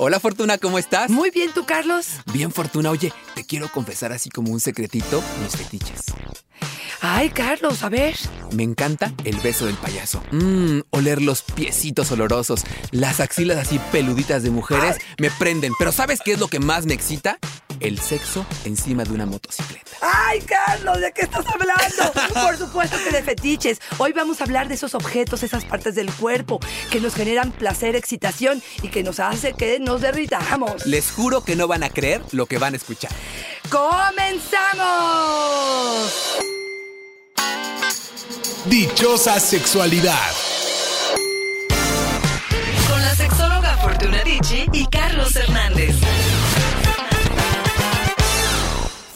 Hola Fortuna, ¿cómo estás? Muy bien, ¿tú, Carlos? Bien, Fortuna. Oye, te quiero confesar así como un secretito mis fetiches. Ay, Carlos, a ver. Me encanta el beso del payaso. Mmm, oler los piecitos olorosos, las axilas así peluditas de mujeres me prenden. Pero ¿sabes qué es lo que más me excita? El sexo encima de una motocicleta. Ay, Carlos, ¿de qué estás hablando? Por supuesto que de fetiches. Hoy vamos a hablar de esos objetos, esas partes del cuerpo que nos generan placer, excitación y que nos hace que nos derritamos. Les juro que no van a creer lo que van a escuchar. ¡Comenzamos! Dichosa sexualidad. Con la sexóloga Fortuna Dicci y Carlos Hernández.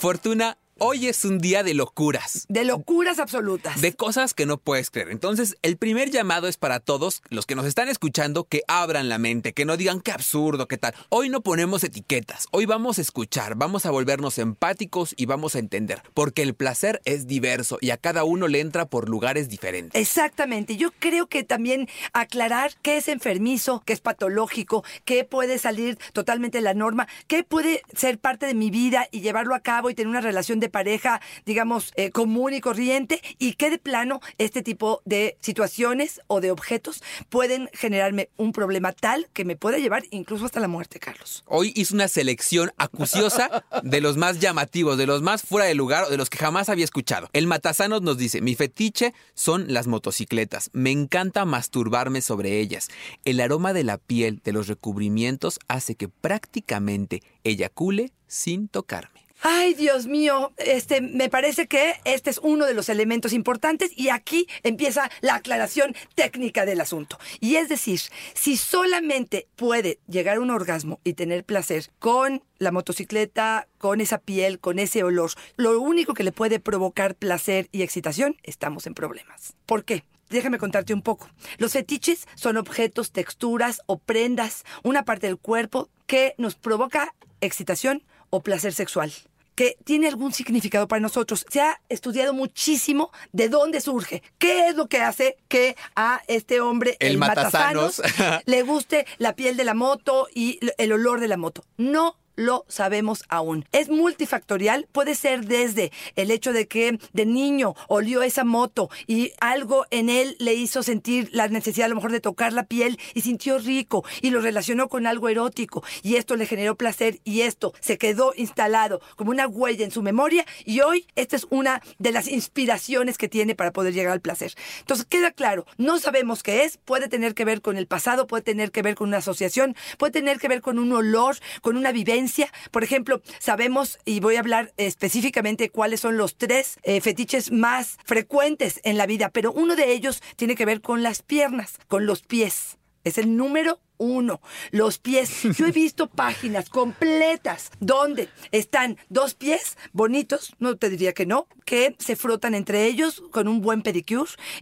Fortuna, hoy es un día de locuras. De locuras absolutas. De cosas que no puedes creer. Entonces, el primer llamado es para todos los que nos están escuchando que abran la mente, que no digan qué absurdo, qué tal. Hoy no ponemos etiquetas. Hoy vamos a escuchar, vamos a volvernos empáticos y vamos a entender. Porque el placer es diverso y a cada uno le entra por lugares diferentes. Exactamente. Yo creo que también aclarar qué es enfermizo, qué es patológico, qué puede salir totalmente de la norma, qué puede ser parte de mi vida y llevarlo a cabo y tener una relación de pareja, digamos, eh, común y corriente, y qué de plano este tipo de situaciones o de objetos pueden generarme un problema tal que me pueda llevar incluso hasta la muerte, Carlos. Hoy hice una selección acuciosa de los más llamativos, de los más fuera de lugar, de los que jamás había escuchado. El Matasanos nos dice, mi fetiche son las motocicletas. Me encanta masturbarme sobre ellas. El aroma de la piel, de los recubrimientos, hace que prácticamente eyacule sin tocarme. Ay, Dios mío, este, me parece que este es uno de los elementos importantes y aquí empieza la aclaración técnica del asunto. Y es decir, si solamente puede llegar a un orgasmo y tener placer con la motocicleta, con esa piel, con ese olor, lo único que le puede provocar placer y excitación, estamos en problemas. ¿Por qué? Déjame contarte un poco. Los fetiches son objetos, texturas o prendas, una parte del cuerpo que nos provoca excitación o placer sexual que tiene algún significado para nosotros. Se ha estudiado muchísimo de dónde surge, qué es lo que hace que a este hombre, El matasanos. le guste la piel de la moto y el olor de la moto. No lo sabemos aún. Es multifactorial, puede ser desde el hecho de que de niño olió esa moto y algo en él le hizo sentir la necesidad a lo mejor de tocar la piel y sintió rico y lo relacionó con algo erótico y esto le generó placer y esto se quedó instalado como una huella en su memoria y hoy esta es una de las inspiraciones que tiene para poder llegar al placer. Entonces queda claro, no sabemos qué es, puede tener que ver con el pasado, puede tener que ver con una asociación, puede tener que ver con un olor, con una vivencia por ejemplo, sabemos, y voy a hablar específicamente cuáles son los tres eh, fetiches más frecuentes en la vida, pero uno de ellos tiene que ver con las piernas, con los pies. Es el número uno. Los pies. Yo he visto páginas completas donde están dos pies bonitos, no te diría que no, que se frotan entre ellos con un buen pedicure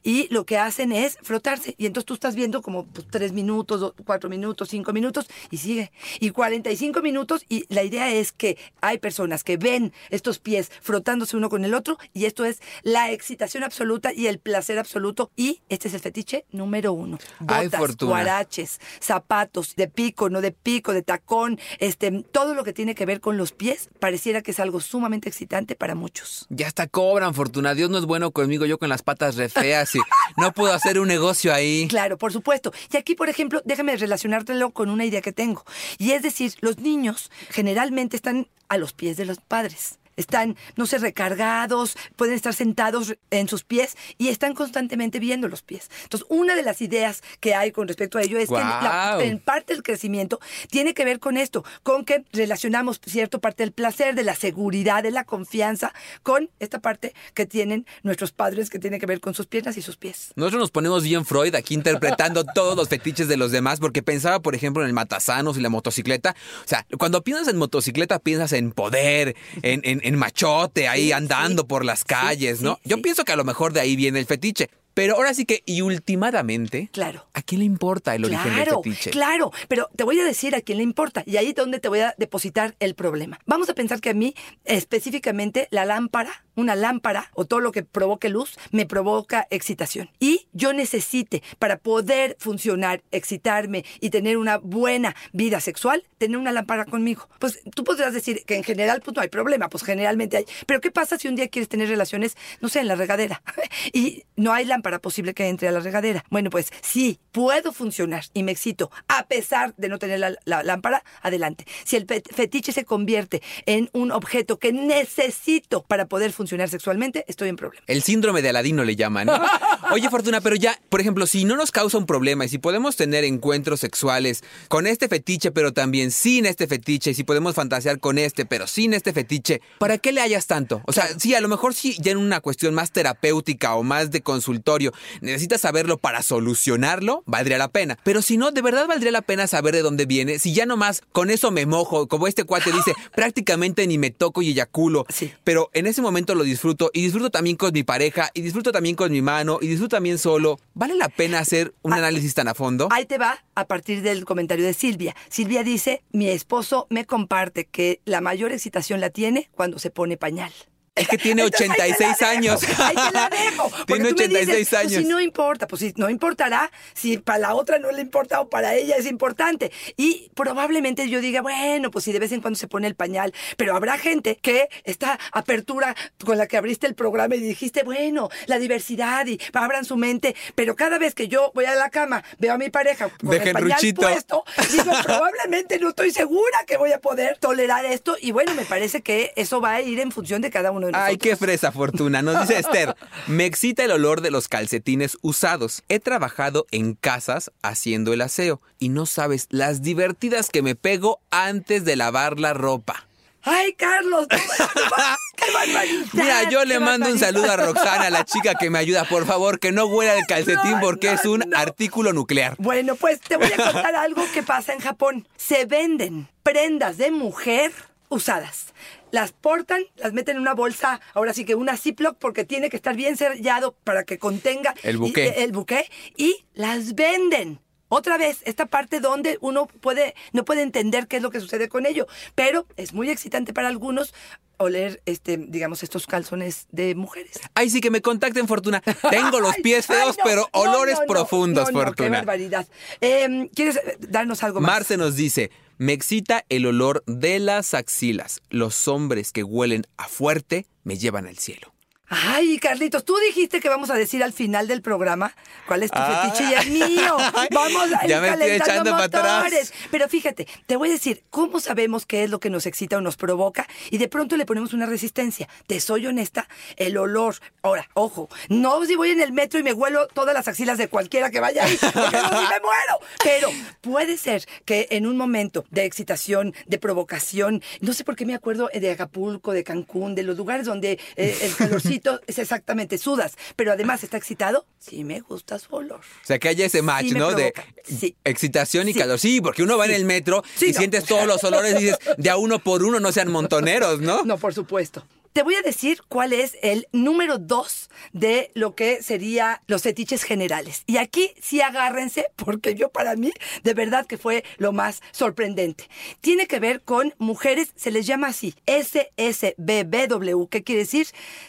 y lo que hacen es frotarse. Y entonces tú estás viendo como pues, tres minutos, cuatro minutos, cinco minutos y sigue. Y 45 minutos y la idea es que hay personas que ven estos pies frotándose uno con el otro y esto es la excitación absoluta y el placer absoluto y este es el fetiche número uno. Botas, guaraches, zapatos de pico, no de pico, de tacón, este, todo lo que tiene que ver con los pies pareciera que es algo sumamente excitante para muchos. Ya hasta cobran, Fortuna. Dios no es bueno conmigo, yo con las patas re feas y no puedo hacer un negocio ahí. Claro, por supuesto. Y aquí, por ejemplo, déjame relacionártelo con una idea que tengo. Y es decir, los niños generalmente están a los pies de los padres. Están, no sé, recargados, pueden estar sentados en sus pies y están constantemente viendo los pies. Entonces, una de las ideas que hay con respecto a ello es que la- en parte del crecimiento tiene que ver con esto, con que relacionamos cierta parte del placer, de la seguridad, de la confianza, con esta parte que tienen nuestros padres que tiene que ver con sus piernas y sus pies. Nosotros nos ponemos bien Freud aquí interpretando todos los fetiches de los demás, porque pensaba, por ejemplo, en el matasanos y la motocicleta. O sea, cuando piensas en motocicleta, piensas en poder, en, en- en machote, ahí Sí, andando sí. por las Sí, calles, ¿no? Yo pienso que a lo mejor de ahí viene el fetiche. Pero ahora sí que, y últimamente, Claro. ¿a quién le importa el origen del fetiche? claro, pero te voy a decir a quién le importa y ahí es donde te voy a depositar el problema. Vamos a pensar que a mí específicamente la lámpara, una lámpara o todo lo que provoque luz me provoca excitación. Y yo necesite, para poder funcionar, excitarme y tener una buena vida sexual, tener una lámpara conmigo. Pues tú podrás decir que en general pues no hay problema, pues generalmente hay. Pero ¿qué pasa si un día quieres tener relaciones, no sé, en la regadera? y no hay lámpara posible que entre a la regadera. Bueno, pues sí, puedo funcionar y me excito a pesar de no tener la, la lámpara, adelante. Si el fe- fetiche se convierte en un objeto que necesito para poder funcionar sexualmente, estoy en problema. El síndrome de Aladino le llaman, ¿no? Oye, Fortuna, pero ya, por ejemplo, si no nos causa un problema y si podemos tener encuentros sexuales con este fetiche, pero también sin este fetiche, y si podemos fantasear con este, pero sin este fetiche, ¿para qué le hayas tanto? O sea, sí, a lo mejor sí, ya en una cuestión más terapéutica o más de consultorio, necesitas saberlo para solucionarlo, valdría la pena. Pero si no, de verdad valdría la pena saber de dónde viene. Si ya nomás con eso me mojo, como este cuate dice, prácticamente ni me toco y eyaculo. Sí. Pero en ese momento lo disfruto y disfruto también con mi pareja y disfruto también con mi mano y disfruto también solo. ¿Vale la pena hacer un Ah, análisis tan a fondo? Ahí te va a partir del comentario de Silvia. Silvia dice, mi esposo me comparte que la mayor excitación la tiene cuando se pone pañal. Es que tiene Entonces, ahí 86 años. Ahí te la dejo. Tiene tú me 86 dices, pues, años. si no importa, pues si no importará, si para la otra no le importa o para ella es importante. Y probablemente yo diga, bueno, pues si de vez en cuando se pone el pañal, pero habrá gente que esta apertura con la que abriste el programa y dijiste, bueno, la diversidad y abran su mente, pero cada vez que yo voy a la cama, veo a mi pareja con Dejen el pañal ruchito. puesto, digo, probablemente no estoy segura que voy a poder tolerar esto y bueno, me parece que eso va a ir en función de cada uno de. Ay, qué fresa fortuna. Nos dice Esther, me excita el olor de los calcetines usados. He trabajado en casas haciendo el aseo y no sabes las divertidas que me pego antes de lavar la ropa. Ay, Carlos, no, qué barbaridad. Mira, yo le qué mando un saludo a Roxana, la chica que me ayuda. Por favor, que no huela el calcetín No, porque no, es un artículo nuclear. Bueno, pues te voy a contar algo que pasa en Japón. Se venden prendas de mujer usadas. Las portan, las meten en una bolsa, ahora sí que una Ziploc, porque tiene que estar bien sellado para que contenga El y- buqué. eh, el buqué, y las venden. Otra vez, esta parte donde uno puede, no puede entender qué es lo que sucede con ello, pero es muy excitante para algunos oler, este, digamos, estos calzones de mujeres. Ay, sí que me contacten, Fortuna. Tengo los pies ay, feos, no, pero olores no, no, profundos, no, Qué Fortuna. barbaridad. Em, ¿Quieres darnos algo más? Marce nos dice, me excita el olor de las axilas. Los hombres que huelen a fuerte me llevan al cielo. Ay, Carlitos, tú dijiste que vamos a decir al final del programa cuál es tu Ah. fetiche y el mío. Vamos a ir Ya me estoy calentando echando atrás. motores. Pero fíjate, te voy a decir, ¿cómo sabemos qué es lo que nos excita o nos provoca? Y de pronto le ponemos una resistencia. Te soy honesta, el olor. Ahora, ojo, no si voy en el metro y me huelo todas las axilas de cualquiera que vaya ahí, porque no, me muero. Pero puede ser que en un momento de excitación, de provocación, no sé por qué me acuerdo de Acapulco, de Cancún, de los lugares donde eh, el calorcito es exactamente sudas, pero además está excitado, sí me gusta su olor. O sea, que haya ese match, Sí ¿no? De. Sí. excitación y Sí. calor. Sí, porque uno va en el metro y no. sientes todos los olores y dices, de a uno por uno no sean montoneros, ¿no? No, por supuesto. Te voy a decir cuál es el número dos de lo que sería los fetiches generales. Y aquí sí agárrense, porque yo para mí, de verdad que fue lo más sorprendente. Tiene que ver con mujeres, se les llama así, SSBBW. ¿Qué quiere decir?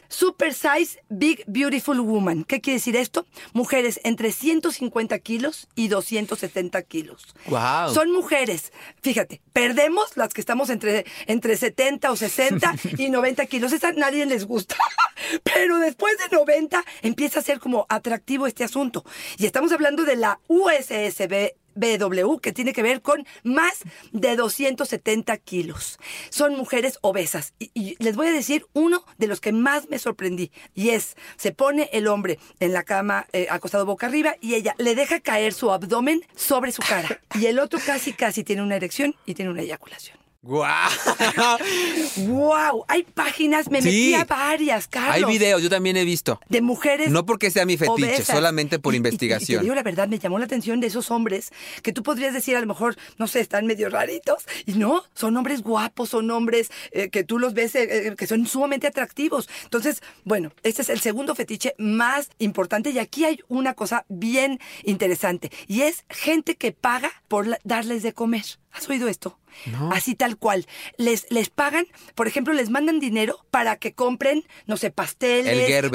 Super Size Big Beautiful Woman. ¿Qué quiere decir esto? Mujeres entre 150 kilos y 270 kilos. Guau. Son mujeres, fíjate, perdemos las que estamos entre, entre 70 o 60 y 90 kilos. Nadie les gusta. Pero después de 90 empieza a ser como atractivo este asunto. Y estamos hablando de la USSB. BW, que tiene que ver con más de 270 kilos. Son mujeres obesas. Y, y les voy a decir uno de los que más me sorprendí. Y es, se pone el hombre en la cama eh, acostado boca arriba y ella le deja caer su abdomen sobre su cara. Y el otro casi, casi tiene una erección y tiene una eyaculación. ¡Guau! ¡Wow! Hay páginas, me Sí. metí a varias, Carlos. Hay videos, yo también he visto. de mujeres No porque sea mi fetiche, obesas. solamente por Y- y- Y, te investigación. digo la verdad, me llamó la atención de esos hombres que tú podrías decir a lo mejor, no sé, están medio raritos. Y no, son hombres guapos, son hombres eh, que tú los ves eh, eh, que son sumamente atractivos. Entonces, bueno, este es el segundo fetiche más importante. Y aquí hay una cosa bien interesante. Y es gente que paga por la- darles de comer. ¿Has oído esto? No. Así tal cual. Les, les pagan, por ejemplo, les mandan dinero para que compren, no sé, pasteles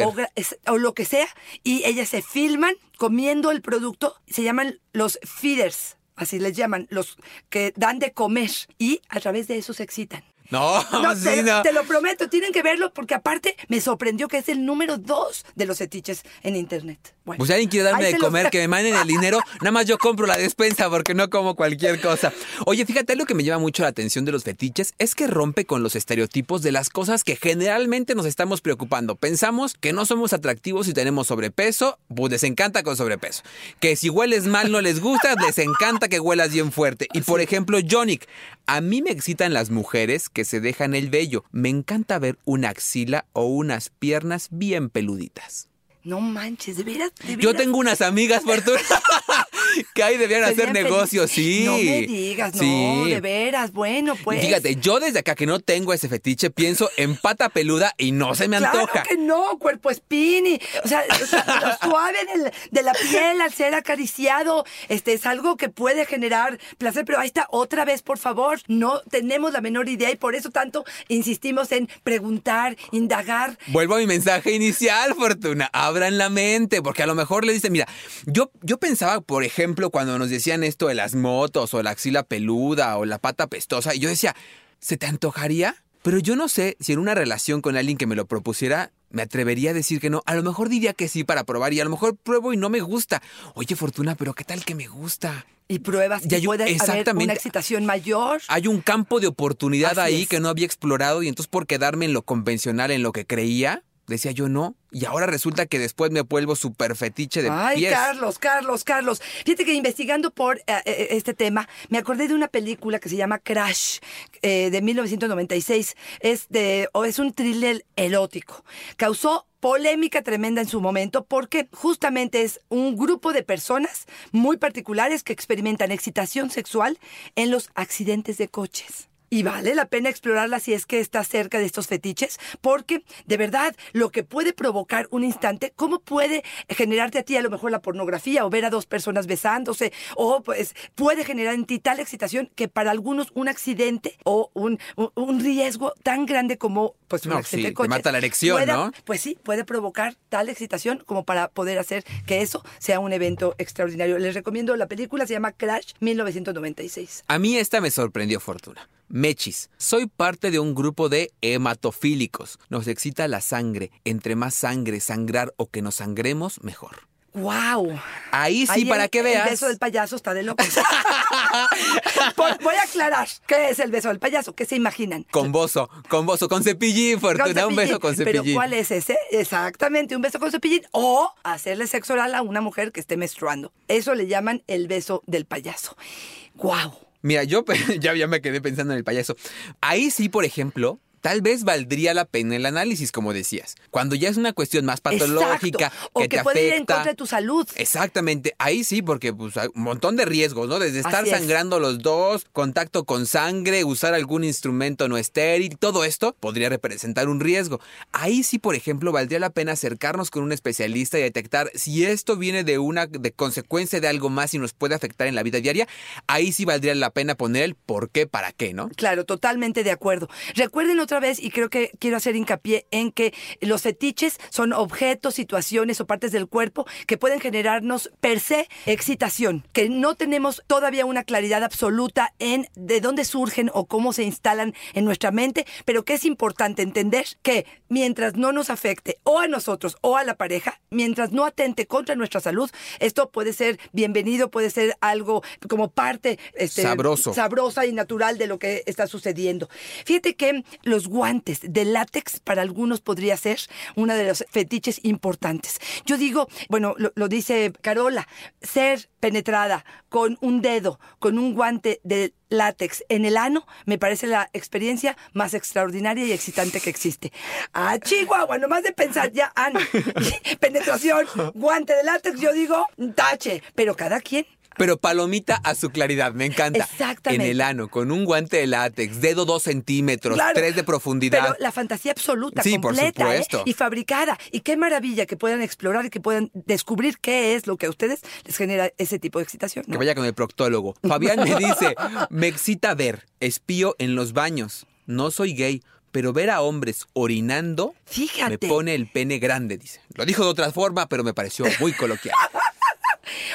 o lo que sea, y ellas se filman comiendo el producto. Se llaman los feeders, así les llaman, los que dan de comer, y a través de eso se excitan. No, No, sí, te, no. te lo prometo, tienen que verlo porque aparte me sorprendió que es el número dos de los fetiches en internet. Bueno, Pues si alguien quiere darme de los- comer, que me manden el dinero, nada más yo compro la despensa porque no como cualquier cosa. Oye, fíjate, lo que me llama mucho la atención de los fetiches es que rompe con los estereotipos de las cosas que generalmente nos estamos preocupando. Pensamos que no somos atractivos si tenemos sobrepeso, pues les encanta con sobrepeso. Que si hueles mal no les gusta, les encanta que huelas bien fuerte. Y por ejemplo, Jonik, a mí me excitan las mujeres que se dejan el vello. Me encanta ver una axila o unas piernas bien peluditas. No manches, de veras, de Yo tengo unas amigas, Fortuna, que ahí debían hacer negocios, sí. No me digas, no, Sí. de veras, bueno, pues. Fíjate, yo desde acá que no tengo ese fetiche, pienso en pata peluda y no se me Claro antoja. que no, cuerpo spinny. O sea, o sea, lo suave del- de la piel al ser acariciado, este es algo que puede generar placer, pero ahí está otra vez, por favor, no tenemos la menor idea y por eso tanto insistimos en preguntar, indagar. Vuelvo a mi mensaje inicial, Fortuna. Abran la mente, porque a lo mejor le dicen, mira, yo, yo pensaba, por ejemplo, cuando nos decían esto de las motos o la axila peluda o la pata pestosa, y yo decía, ¿se te antojaría? Pero yo no sé si en una relación con alguien que me lo propusiera, me atrevería a decir que no. A lo mejor diría que sí para probar y a lo mejor pruebo y no me gusta. Oye, Fortuna, pero ¿qué tal que me gusta? Y pruebas Ya y yo- puede haber una excitación mayor. Hay un campo de oportunidad Así ahí es. que no había explorado y entonces por quedarme en lo convencional, en lo que creía, decía yo no. Y ahora resulta que después me vuelvo súper fetiche de Ay, pies. Carlos, Carlos, Carlos. Fíjate que investigando por eh, eh, este tema, me acordé de una película que se llama Crash, eh, de 1996. Es, de, o es un thriller erótico. Causó polémica tremenda en su momento porque justamente es un grupo de personas muy particulares que experimentan excitación sexual en los accidentes de coches. Y vale la pena explorarla si es que estás cerca de estos fetiches, porque de verdad lo que puede provocar un instante, ¿cómo puede generarte a ti a lo mejor la pornografía o ver a dos personas besándose? O pues puede generar en ti tal excitación que para algunos un accidente o un, un- un riesgo tan grande como pues un No, accidente sí, de te mata la erección, pueda- ¿no? Pues sí, puede provocar tal excitación como para poder hacer que eso sea un evento extraordinario. Les recomiendo la película, se llama Crash 1996. A mí esta me sorprendió, Fortuna. Mechis. Soy parte de un grupo de hematofílicos. Nos excita la sangre. Entre más sangre, sangrar o que nos sangremos, mejor. ¡Wow! Ahí sí, Ahí para el- que veas. El beso del payaso está de locos. Voy a aclarar qué es el beso del payaso. ¿Qué se imaginan? Con bozo, con bozo, con cepillín, Con Fortuna. Un beso con cepillín. Pero ¿cuál es ese? Exactamente, un beso con cepillín. O hacerle sexo oral a una mujer que esté menstruando. Eso le llaman el beso del payaso. ¡Wow! Mira, yo ya, ya me quedé pensando en el payaso. Ahí sí, por ejemplo, tal vez valdría la pena el análisis, como decías. Cuando ya es una cuestión más patológica, Exacto. O que, que, te puede ir en afecta. contra de tu salud. Exactamente, ahí sí, porque pues, hay un montón de riesgos, ¿no? Desde estar Así es. sangrando los dos, contacto con sangre, usar algún instrumento no estéril, todo esto podría representar un riesgo. Ahí sí, por ejemplo, valdría la pena acercarnos con un especialista y detectar si esto viene de una de consecuencia de algo más y nos puede afectar en la vida diaria. Ahí sí valdría la pena poner el por qué, para qué, ¿no? Claro, totalmente de acuerdo. Recuerden otra vez, y creo que quiero hacer hincapié en que los fetiches son objetos, situaciones o partes del cuerpo que pueden generarnos per se excitación, que no tenemos todavía una claridad absoluta en de dónde surgen o cómo se instalan en nuestra mente, pero que es importante entender que mientras no nos afecte o a nosotros o a la pareja, mientras no atente contra nuestra salud, esto puede ser bienvenido, puede ser algo como parte este, Sabroso. sabrosa y natural de lo que está sucediendo. Fíjate que los guantes de látex para algunos podría ser uno de los fetiches importantes. Yo digo, bueno, lo, lo dice Carola, ser penetrada con un dedo, con un guante de látex en el ano, me parece la experiencia más extraordinaria y excitante que existe. Ah, Chihuahua, nomás de pensar ya, ano, penetración, guante de látex, yo digo, tache, pero cada quien Pero palomita a su claridad, me encanta. Exactamente. En el ano, con un guante de látex, dedo dos centímetros, Claro, tres de profundidad. Pero la fantasía absoluta, Sí, por completa ¿eh? supuesto. y fabricada. Y qué maravilla que puedan explorar y que puedan descubrir qué es lo que a ustedes les genera ese tipo de excitación. ¿no? Que vaya con el proctólogo. Fabián me dice, me excita ver, espío en los baños. No soy gay, pero ver a hombres orinando Fíjate. me pone el pene grande, dice. Lo dijo de otra forma, pero me pareció muy coloquial.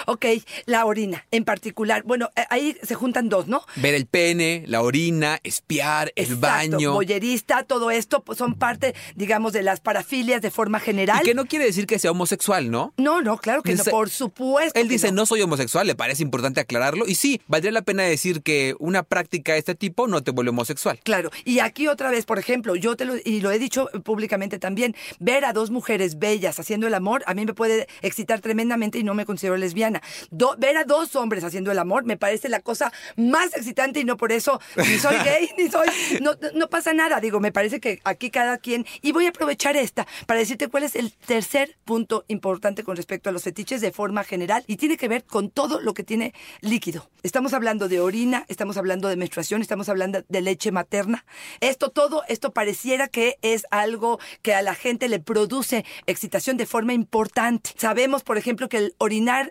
Ok, la orina en particular. Bueno, eh, ahí se juntan dos, ¿no? Ver el pene, la orina, espiar, el Exacto, baño. Boyerista, todo esto pues, son parte, digamos, de las parafilias de forma general. Y que no quiere decir que sea homosexual, ¿no? No, no, claro que no, por supuesto. Él dice, no. soy homosexual, le parece importante aclararlo. Y sí, valdría la pena decir que una práctica de este tipo no te vuelve homosexual. Claro, y aquí otra vez, por ejemplo, yo te lo, y lo he dicho públicamente también, ver a dos mujeres bellas haciendo el amor, a mí me puede excitar tremendamente y no me considero lesbiana. Do- ver a dos hombres haciendo el amor me parece la cosa más excitante y no por eso ni soy gay, ni soy, no, no pasa nada, digo, me parece que aquí cada quien, y voy a aprovechar esta para decirte cuál es el tercer punto importante con respecto a los fetiches de forma general y tiene que ver con todo lo que tiene líquido. Estamos hablando de orina, estamos hablando de menstruación, estamos hablando de leche materna. Esto todo, esto pareciera que es algo que a la gente le produce excitación de forma importante. Sabemos, por ejemplo, que el orinar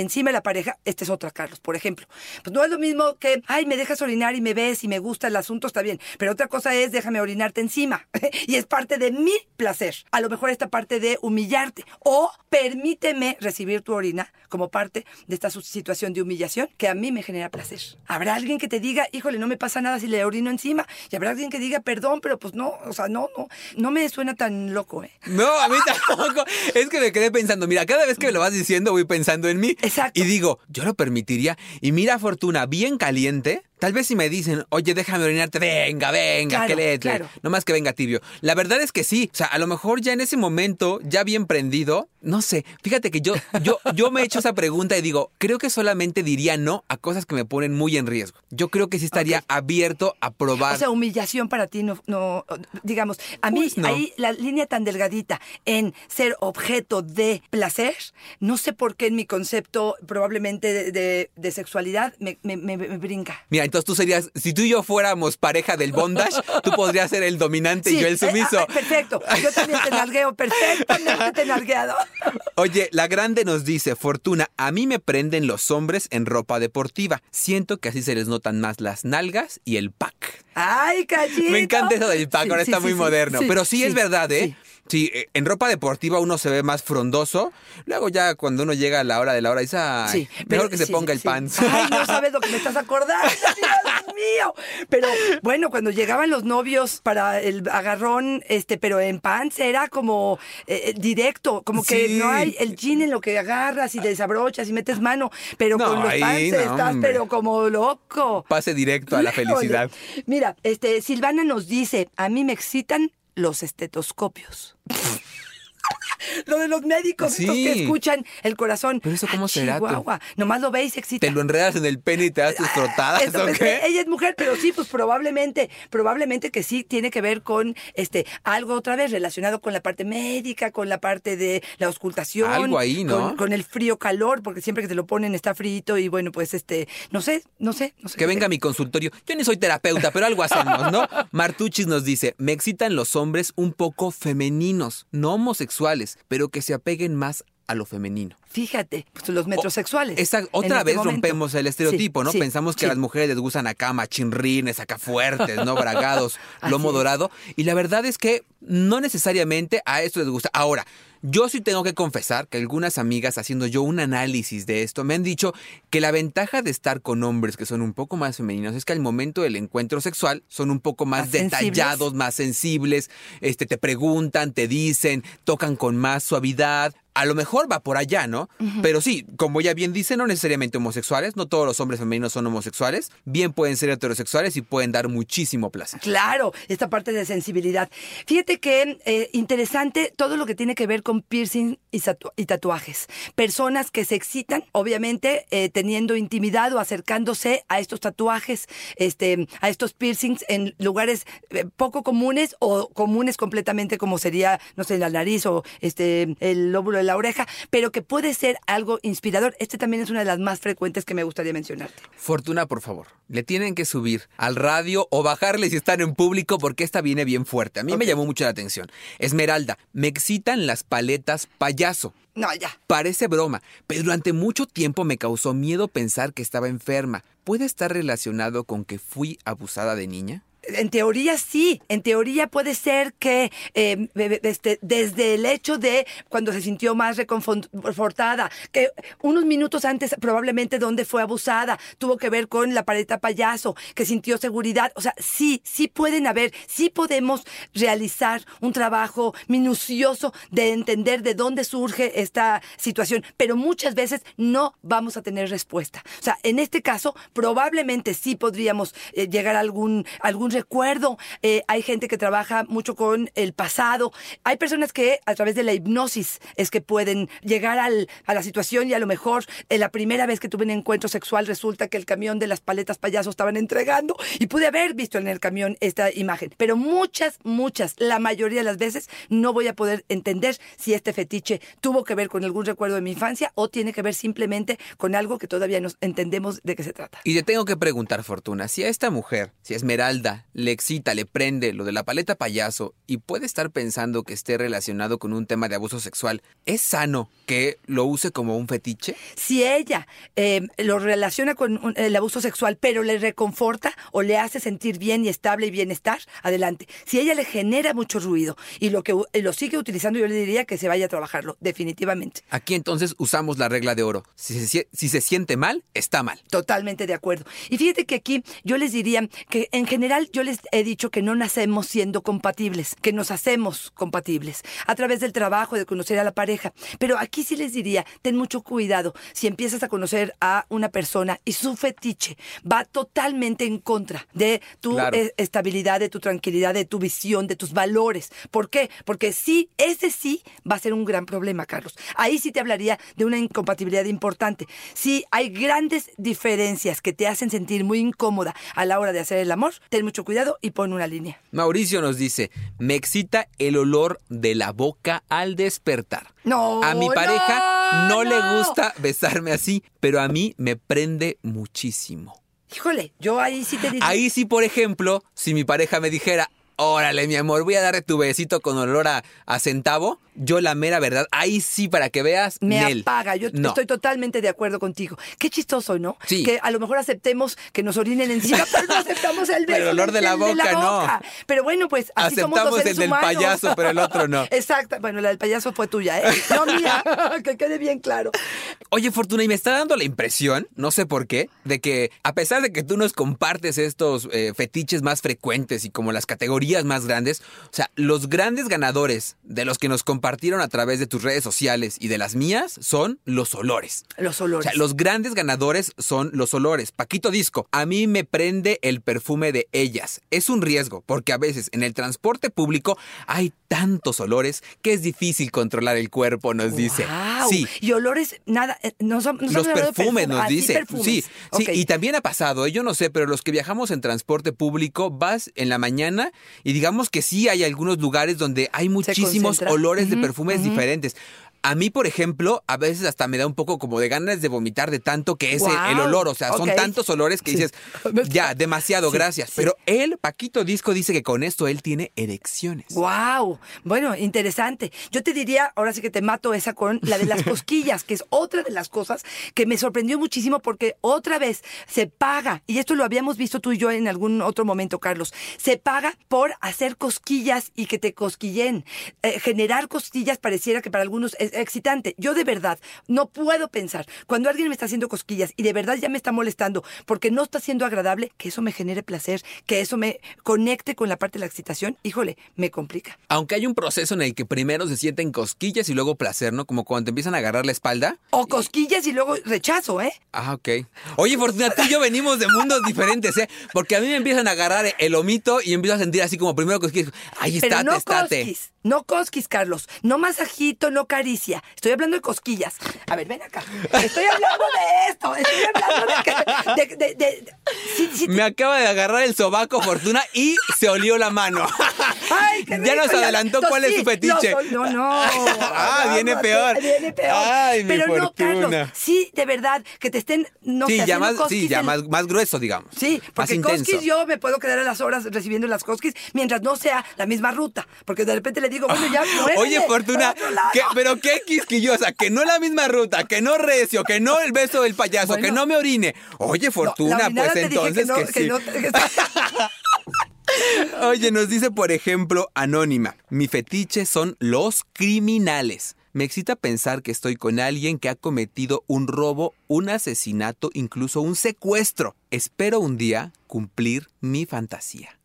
encima de la pareja, este es otra, Carlos, por ejemplo. Pues no es lo mismo que, ay, me dejas orinar y me ves y me gusta el asunto, está bien. Pero otra cosa es, déjame orinarte encima. y es parte de mi placer. A lo mejor esta parte de humillarte. O permíteme recibir tu orina como parte de esta situación de humillación que a mí me genera placer. Habrá alguien que te diga, híjole, no me pasa nada si le orino encima. Y habrá alguien que diga, perdón, pero pues no, o sea, no, no, no me suena tan loco, ¿eh? No, a mí tampoco. Es que me quedé pensando, mira, cada vez que me lo vas diciendo voy pensando en mí. Exacto. Y digo, yo lo permitiría. Y mira, Fortuna, bien caliente. Tal vez si me dicen, oye, déjame orinarte, venga, venga, Claro, que le claro. No más que venga tibio. La verdad es que sí. O sea, a lo mejor ya en ese momento, ya bien prendido, no sé. Fíjate que yo, yo, yo me he hecho esa pregunta y digo, creo que solamente diría no a cosas que me ponen muy en riesgo. Yo creo que sí estaría abierto a probar. O sea, humillación para ti no, no digamos, a mí Pues no. ahí la línea tan delgadita en ser objeto de placer, no sé por qué en mi concepto probablemente de, de- de sexualidad me, me- me- me brinca. Mira, entonces tú serías, si tú y yo fuéramos pareja del bondage, tú podrías ser el dominante y yo el eh, sumiso. ah, perfecto, yo también te nalgueo, perfectamente te nalgueado. Oye, la grande nos dice, Fortuna, a mí me prenden los hombres en ropa deportiva. Siento que así se les notan más las nalgas y el pack. Ay, cachito. Me encanta eso del pack, Sí, ahora sí, está sí, muy moderno. Pero sí, es verdad, ¿eh? Sí. Eh, en ropa deportiva uno se ve más frondoso. Luego ya cuando uno llega a la hora de la hora dice, ay, Sí, mejor pero- que se sí, ponga el pants. Ay, no sabes lo que me estás acordando, Dios mío. Pero bueno, cuando llegaban los novios para el agarrón, este, pero en pants era como eh, eh, directo, como que no hay el jean en lo que agarras y desabrochas y metes mano, pero No, con los ahí pants no, estás hombre. pero como loco. Pase directo a la felicidad. Mira, este Silvana nos dice, a mí me excitan los estetoscopios. Lo de los médicos, estos que escuchan el corazón. Pero eso, ¿cómo Ah, será, tú? Chihuahua. Nomás lo veis excita. ¿Te lo enredas en el pene y te das tus o pues, qué? Ella es mujer, pero sí, pues probablemente, probablemente que sí tiene que ver con este algo otra vez relacionado con la parte médica, con la parte de la auscultación. Algo ahí, ¿no? Con, con el frío calor, porque siempre que te lo ponen está frito y bueno, pues este, no sé, no sé, no sé. Que venga a mi consultorio. Yo ni soy terapeuta, pero algo hacemos, ¿no? Martuchis nos dice, me excitan los hombres un poco femeninos, no homosexuales, pero que se apeguen más a lo femenino. Fíjate, pues los metrosexuales. Esa, otra este vez momento. rompemos el estereotipo, Sí, ¿no? sí, Pensamos que sí. a las mujeres les gustan acá machinrines, acá fuertes, ¿no? Bragados, lomo dorado. Y la verdad es que no necesariamente a esto les gusta. Ahora, yo sí tengo que confesar que algunas amigas, haciendo yo un análisis de esto, me han dicho que la ventaja de estar con hombres que son un poco más femeninos es que al momento del encuentro sexual son un poco más, Más sensibles. detallados, más sensibles, este, te preguntan, te dicen, tocan con más suavidad. A lo mejor va por allá, ¿no? Pero sí, como ya bien dice, no necesariamente homosexuales, no todos los hombres femeninos son homosexuales, bien pueden ser heterosexuales y pueden dar muchísimo placer. Claro, esta parte de sensibilidad. Fíjate que eh, interesante todo lo que tiene que ver con piercing y, tatu- y tatuajes. Personas que se excitan, obviamente, eh, teniendo intimidad o acercándose a estos tatuajes, este, a estos piercings en lugares eh, poco comunes o comunes completamente, como sería, no sé, la nariz o este, el lóbulo de la oreja, pero que puede ser algo inspirador. Este también es una de las más frecuentes que me gustaría mencionarte. Fortuna, por favor, le tienen que subir al radio o bajarle si están en público porque esta viene bien fuerte. A mí me llamó mucho la atención. Esmeralda, me excitan las paletas payaso. No, ya. Parece broma, pero durante mucho tiempo me causó miedo pensar que estaba enferma. ¿Puede estar relacionado con que fui abusada de niña? En teoría sí, en teoría puede ser que be- este, desde el hecho de cuando se sintió más reconfortada, que unos minutos antes probablemente donde fue abusada, tuvo que ver con la paleta payaso, que sintió seguridad, o sea, sí, sí pueden haber, sí podemos realizar un trabajo minucioso de entender de dónde surge esta situación, pero muchas veces no vamos a tener respuesta. O sea, en este caso probablemente sí podríamos eh, llegar a algún, algún recuerdo. Eh, hay gente que trabaja mucho con el pasado. Hay personas que a través de la hipnosis es que pueden llegar al- a la situación y a lo mejor eh, la primera vez que tuve un encuentro sexual resulta que el camión de las paletas payasos estaban entregando y pude haber visto en el camión esta imagen. Pero muchas, muchas, la mayoría de las veces no voy a poder entender si este fetiche tuvo que ver con algún recuerdo de mi infancia o tiene que ver simplemente con algo que todavía no entendemos de qué se trata. Y te tengo que preguntar, Fortuna, si a esta mujer, si a Esmeralda, le excita, le prende lo de la paleta payaso y puede estar pensando que esté relacionado con un tema de abuso sexual, ¿es sano que lo use como un fetiche? Si ella eh, lo relaciona con el abuso sexual, pero le reconforta o le hace sentir bien y estable y bienestar, adelante. Si ella le genera mucho ruido y lo que lo sigue utilizando, yo le diría que se vaya a trabajarlo, definitivamente. Aquí entonces usamos la regla de oro. Si se, si se siente mal, está mal. Totalmente de acuerdo. Y fíjate que aquí yo les diría que en general yo les he dicho que no nacemos siendo compatibles, que nos hacemos compatibles a través del trabajo, de conocer a la pareja. Pero aquí sí les diría, ten mucho cuidado si empiezas a conocer a una persona y su fetiche va totalmente en contra de tu Claro. eh, estabilidad, de tu tranquilidad, de tu visión, de tus valores. ¿Por qué? Porque sí, ese sí va a ser un gran problema, Carlos. Ahí sí te hablaría de una incompatibilidad importante. Si hay grandes diferencias que te hacen sentir muy incómoda a la hora de hacer el amor, ten mucho cuidado y pon una línea. Mauricio nos dice, me excita el olor de la boca al despertar. No, A mi pareja no, no, le gusta besarme así, pero a mí me prende muchísimo. Híjole, yo ahí sí te diría. Ahí sí, por ejemplo, si mi pareja me dijera, órale, mi amor, voy a darle tu besito con olor a, a centavo, yo la mera verdad, ahí sí para que veas, Me Nel. apaga, yo No. estoy totalmente de acuerdo contigo. Qué chistoso, ¿no? Sí. Que a lo mejor aceptemos que nos orinen encima, pero no aceptamos el beso. Pero el olor de la boca, no. Pero bueno, pues así somos Aceptamos los seres el del humanos. payaso, pero el otro no. Exacto. Bueno, la del payaso fue tuya, ¿eh? No mía. que quede bien claro. Oye, Fortuna, y me está dando la impresión, no sé por qué, de que a pesar de que tú nos compartes estos eh, fetiches más frecuentes y como las categorías más grandes, o sea, los grandes ganadores de los que nos compartieron a través de tus redes sociales y de las mías son los olores. Los O olores. sea, los grandes ganadores son los olores. Paquito Disco, a mí me prende el perfume de ellas. Es un riesgo, porque a veces en el transporte público hay tantos olores que es difícil controlar el cuerpo, nos dice. Guau. Sí. Y olores, nada, eh, no son, no Los perfumes perfume. nos Ah, dice. perfumes. Sí, sí, Ok. y también ha pasado, ¿eh? yo no sé, pero los que viajamos en transporte público, vas en la mañana y digamos que sí hay algunos lugares donde hay muchísimos olores de perfumes diferentes. A mí, por ejemplo, a veces hasta me da un poco como de ganas de vomitar de tanto que es el- olor. O sea, son tantos olores que Sí. dices, ya, demasiado, gracias. sí. Pero él, Paquito Disco, dice que con esto él tiene erecciones. Wow, bueno, interesante. Yo te diría, ahora sí que te mato esa con la de las cosquillas, que es otra de las cosas que me sorprendió muchísimo porque otra vez se paga, y esto lo habíamos visto tú y yo en algún otro momento, Carlos, se paga por hacer cosquillas y que te cosquillen. Eh, generar cosquillas pareciera que para algunos es excitante. Yo de verdad no puedo pensar, cuando alguien me está haciendo cosquillas y de verdad ya me está molestando porque no está siendo agradable, que eso me genere placer, que eso me conecte con la parte de la excitación, híjole, me complica. Aunque hay un proceso en el que primero se sienten cosquillas y luego placer, ¿no? Como cuando te empiezan a agarrar la espalda. O cosquillas y luego rechazo, ¿eh? Ah, ok. Oye, Fortuna, tú y yo venimos de mundos diferentes, ¿eh? Porque a mí me empiezan a agarrar el omito y empiezo a sentir así como primero cosquillas. Ay, Pero estate, no estate. cosquis, no cosquis, Carlos. No masajito, no caricia. Estoy hablando de cosquillas. A ver, ven acá. Estoy hablando de esto. Estoy hablando de que... De, de- de- sí, sí, Me acaba de agarrar el sobaco, Fortuna, y se olió la mano. ¡Ay, qué Ya nos rico, adelantó Entonces, cuál es su fetiche. No, no, no. Ah, viene peor. Viene peor. Ay, mi Pero no, fortuna. Carlos, sí, de verdad, que te estén, no sí, ya más, sí, ya en- más, más grueso, digamos. Sí, porque cosquis yo me puedo quedar a las horas recibiendo las cosquis mientras no sea la misma ruta. Porque de repente le digo, bueno, ya Oye, Fortuna, que- pero qué quisquillosa, que no la misma ruta, que no recio, que no el beso del payaso, Bueno. que no me orine. Oye, Fortuna, pues entonces que no, que, que sí. que Oye, nos dice, por ejemplo, Anónima, mi fetiche son los criminales. Me excita pensar que estoy con alguien que ha cometido un robo, un asesinato, incluso un secuestro. Espero un día cumplir mi fantasía.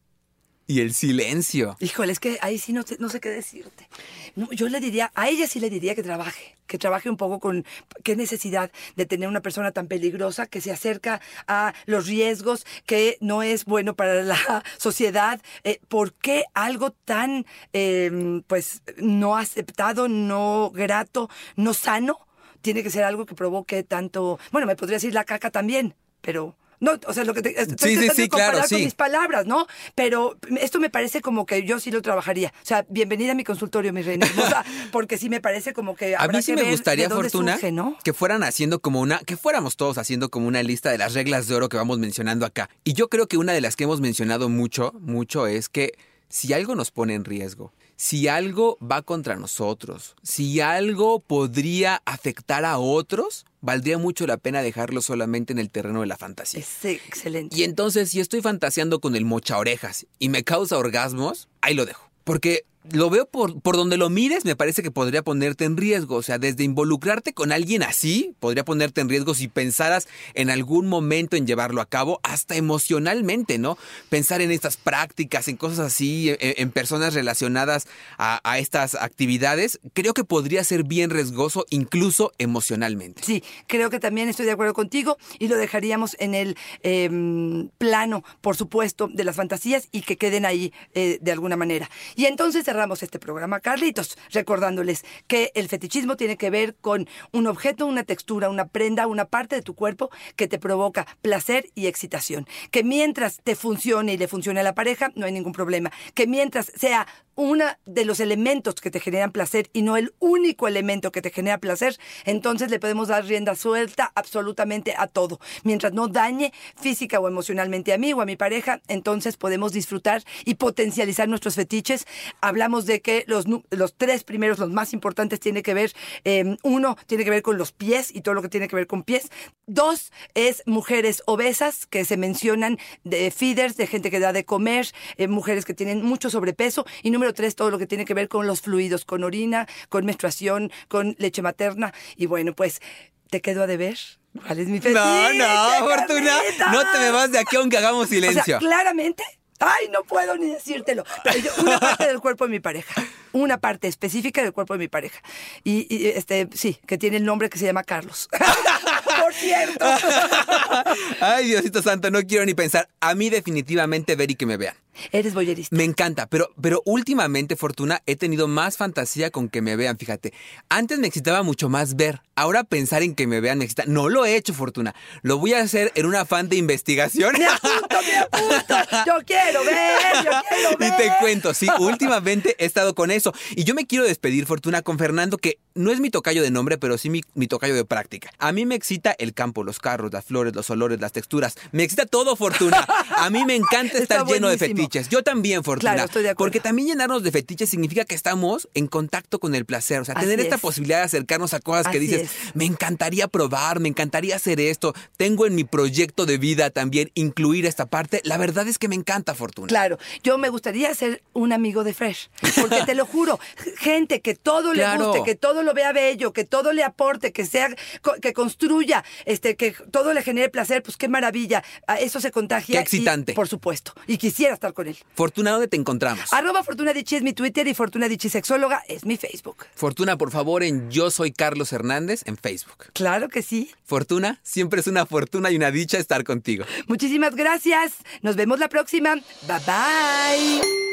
Y el silencio. Híjole, es que ahí sí no, no sé qué decirte. No, yo le diría, a ella sí le diría que trabaje, que trabaje un poco con qué necesidad de tener una persona tan peligrosa que se acerca a los riesgos, que no es bueno para la sociedad. Eh, ¿Por qué algo tan, eh, pues, no aceptado, no grato, no sano? Tiene que ser algo que provoque tanto... Bueno, me podría decir la caca también, pero... No, o sea, lo que te, estoy Sí, sí, tratando sí, de comparar claro, con mis palabras, ¿no? Pero esto me parece como que yo sí lo trabajaría. O sea, bienvenida a mi consultorio, mi reina hermosa, porque sí me parece como que A mí sí que me ver gustaría, Fortuna, surge, ¿no? que fueran haciendo como una, que fuéramos todos haciendo como una lista de las reglas de oro que vamos mencionando acá. Y yo creo que una de las que hemos mencionado mucho, mucho es que si algo nos pone en riesgo, si algo va contra nosotros, si algo podría afectar a otros, valdría mucho la pena dejarlo solamente en el terreno de la fantasía. Es excelente. Y entonces, si estoy fantaseando con el mocha orejas y me causa orgasmos, ahí lo dejo. Porque lo veo por, por donde lo mires, me parece que podría ponerte en riesgo. O sea, desde involucrarte con alguien así, podría ponerte en riesgo si pensaras en algún momento en llevarlo a cabo, hasta emocionalmente, ¿no? Pensar en estas prácticas, en cosas así, en, en personas relacionadas a, a estas actividades, creo que podría ser bien riesgoso, incluso emocionalmente. Sí, creo que también estoy de acuerdo contigo y lo dejaríamos en el eh, plano, por supuesto, de las fantasías y que queden ahí eh, de alguna manera. Y entonces cerramos este programa, Carlitos, recordándoles que el fetichismo tiene que ver con un objeto, una textura, una prenda, una parte de tu cuerpo que te provoca placer y excitación. Que mientras te funcione y le funcione a la pareja, no hay ningún problema. Que mientras sea uno de los elementos que te generan placer y no el único elemento que te genera placer, entonces le podemos dar rienda suelta absolutamente a todo. Mientras no dañe física o emocionalmente a mí o a mi pareja, entonces podemos disfrutar y potencializar nuestros fetiches. Hablamos de que los, los tres primeros, los más importantes, tiene que ver, eh, uno, tiene que ver con los pies y todo lo que tiene que ver con pies. Dos, es mujeres obesas que se mencionan de feeders, de gente que da de comer, eh, mujeres que tienen mucho sobrepeso. Y número tres, todo lo que tiene que ver con los fluidos, con orina, con menstruación, con leche materna. Y bueno, pues, ¿te quedo a deber? ¿Cuál es mi fetiche? No, no, Fortuna, no te me vas de aquí aunque hagamos O sea, silencio. claramente. Ay, no puedo ni decírtelo. Pero una parte del cuerpo de mi pareja. Una parte específica del cuerpo de mi pareja. Y, y, este, sí, que tiene el nombre que se llama Carlos. Por cierto. Ay, Diosito Santo, no quiero ni pensar. A mí definitivamente ver y que me vean. Eres boyerista. Me encanta, pero, pero últimamente, Fortuna, he tenido más fantasía con que me vean, fíjate. Antes me excitaba mucho más ver. Ahora pensar en que me vean me excita. No lo he hecho, Fortuna. Lo voy a hacer en un afán de investigación. Me apunto, me apunto. Yo quiero ver, yo quiero ver. Y te cuento, sí, últimamente he estado con eso. Y yo me quiero despedir, Fortuna, con Fernando, que no es mi tocayo de nombre, pero sí mi, mi tocayo de práctica. A mí me excita el campo, los carros, las flores, los olores, las texturas. Me excita todo, Fortuna. A mí me encanta Está estar lleno de buenísimo. Fetiches. Yo también, Fortuna. Claro, estoy de acuerdo. Porque también llenarnos de fetiches significa que estamos en contacto con el placer. O sea, tener esta es. posibilidad de acercarnos a cosas que dices, es. me encantaría probar, me encantaría hacer esto. Tengo en mi proyecto de vida también incluir esta parte. La verdad es que me encanta, Fortuna. Claro, yo me gustaría ser un amigo de Fresh, porque te lo juro, gente que todo le guste, que todo lo vea bello, que todo le aporte, que sea, que construya, este, que todo le genere placer, pues qué maravilla, A eso se contagia. Qué y, excitante. por supuesto, y quisiera estar con él. Fortuna, ¿dónde te encontramos? Arroba Fortuna Dichi es mi Twitter y Fortuna Dichi Sexóloga es mi Facebook. Fortuna, por favor, en Yo Soy Carlos Hernández en Facebook. Claro que sí. Fortuna, siempre es una fortuna y una dicha estar contigo. Muchísimas gracias. Nos vemos la próxima. Bye bye.